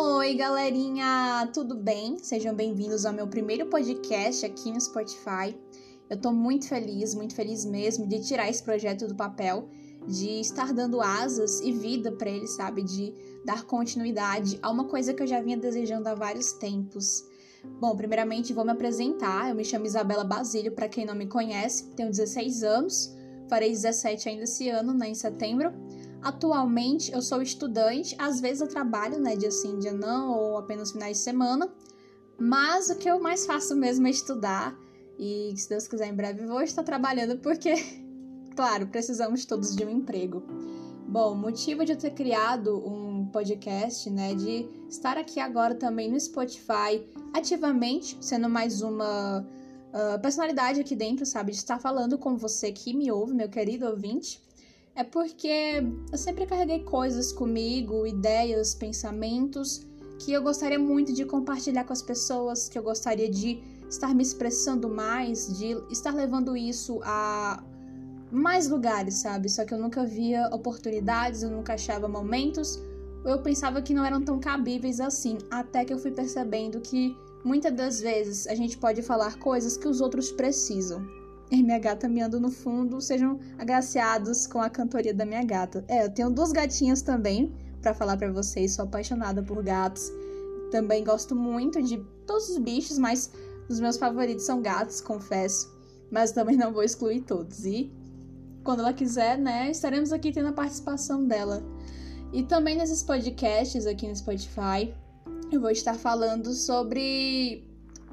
Oi, galerinha, tudo bem? Sejam bem-vindos ao meu primeiro podcast aqui no Spotify. Eu tô muito feliz, muito feliz mesmo de tirar esse projeto do papel, de estar dando asas e vida para ele, sabe? De dar continuidade a uma coisa que eu já vinha desejando há vários tempos. Bom, primeiramente vou me apresentar. Eu me chamo Isabela Basílio, para quem não me conhece, tenho 16 anos, farei 17 ainda esse ano, né, em setembro. Atualmente eu sou estudante, às vezes eu trabalho, né, dia sim, dia não, ou apenas finais de semana, mas o que eu mais faço mesmo é estudar e se Deus quiser em breve vou estar trabalhando porque, claro, precisamos todos de um emprego. Bom, motivo de eu ter criado um podcast, né, de estar aqui agora também no Spotify, ativamente, sendo mais uma uh, personalidade aqui dentro, sabe, de estar falando com você que me ouve, meu querido ouvinte é porque eu sempre carreguei coisas comigo, ideias, pensamentos que eu gostaria muito de compartilhar com as pessoas, que eu gostaria de estar me expressando mais, de estar levando isso a mais lugares, sabe? Só que eu nunca via oportunidades, eu nunca achava momentos, eu pensava que não eram tão cabíveis assim, até que eu fui percebendo que muitas das vezes a gente pode falar coisas que os outros precisam e minha gata miando no fundo, sejam agraciados com a cantoria da minha gata. É, eu tenho duas gatinhas também para falar para vocês, sou apaixonada por gatos. Também gosto muito de todos os bichos, mas os meus favoritos são gatos, confesso. Mas também não vou excluir todos. E quando ela quiser, né, estaremos aqui tendo a participação dela. E também nesses podcasts aqui no Spotify, eu vou estar falando sobre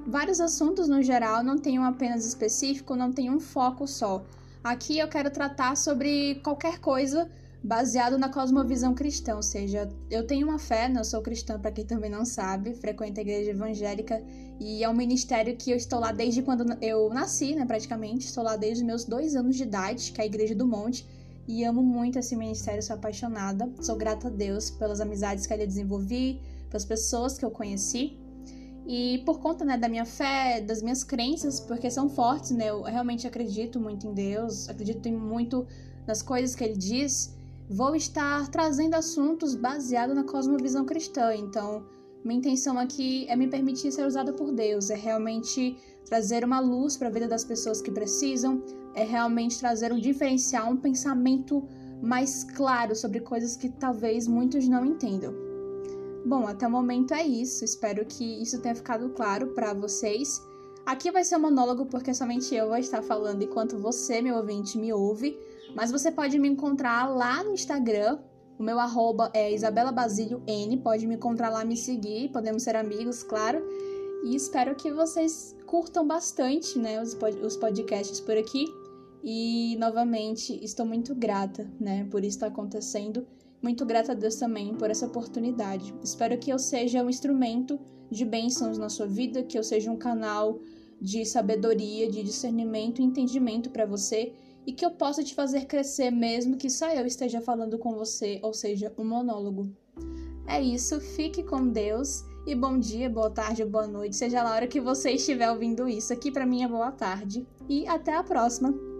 vários assuntos no geral, não tem um apenas específico, não tem um foco só. Aqui eu quero tratar sobre qualquer coisa baseado na cosmovisão cristã, ou seja, eu tenho uma fé, eu sou cristã para quem também não sabe, frequento a igreja evangélica e é um ministério que eu estou lá desde quando eu nasci, né, praticamente, estou lá desde os meus dois anos de idade, que é a Igreja do Monte, e amo muito esse ministério, sou apaixonada, sou grata a Deus pelas amizades que ele desenvolvi, pelas pessoas que eu conheci, e por conta né, da minha fé, das minhas crenças, porque são fortes, né? Eu realmente acredito muito em Deus, acredito muito nas coisas que ele diz. Vou estar trazendo assuntos baseados na cosmovisão cristã. Então, minha intenção aqui é me permitir ser usada por Deus, é realmente trazer uma luz para a vida das pessoas que precisam, é realmente trazer um diferencial, um pensamento mais claro sobre coisas que talvez muitos não entendam. Bom, até o momento é isso. Espero que isso tenha ficado claro para vocês. Aqui vai ser um monólogo porque somente eu vou estar falando enquanto você, meu ouvinte, me ouve. Mas você pode me encontrar lá no Instagram. O meu arroba é Isabela Basílio N. Pode me encontrar lá, me seguir. Podemos ser amigos, claro. E espero que vocês curtam bastante né, os, os podcasts por aqui. E novamente estou muito grata né, por isso estar acontecendo. Muito grata a Deus também por essa oportunidade. Espero que eu seja um instrumento de bênçãos na sua vida, que eu seja um canal de sabedoria, de discernimento e entendimento para você e que eu possa te fazer crescer mesmo que só eu esteja falando com você, ou seja, um monólogo. É isso, fique com Deus e bom dia, boa tarde, boa noite, seja lá a hora que você estiver ouvindo isso. Aqui para mim é boa tarde e até a próxima.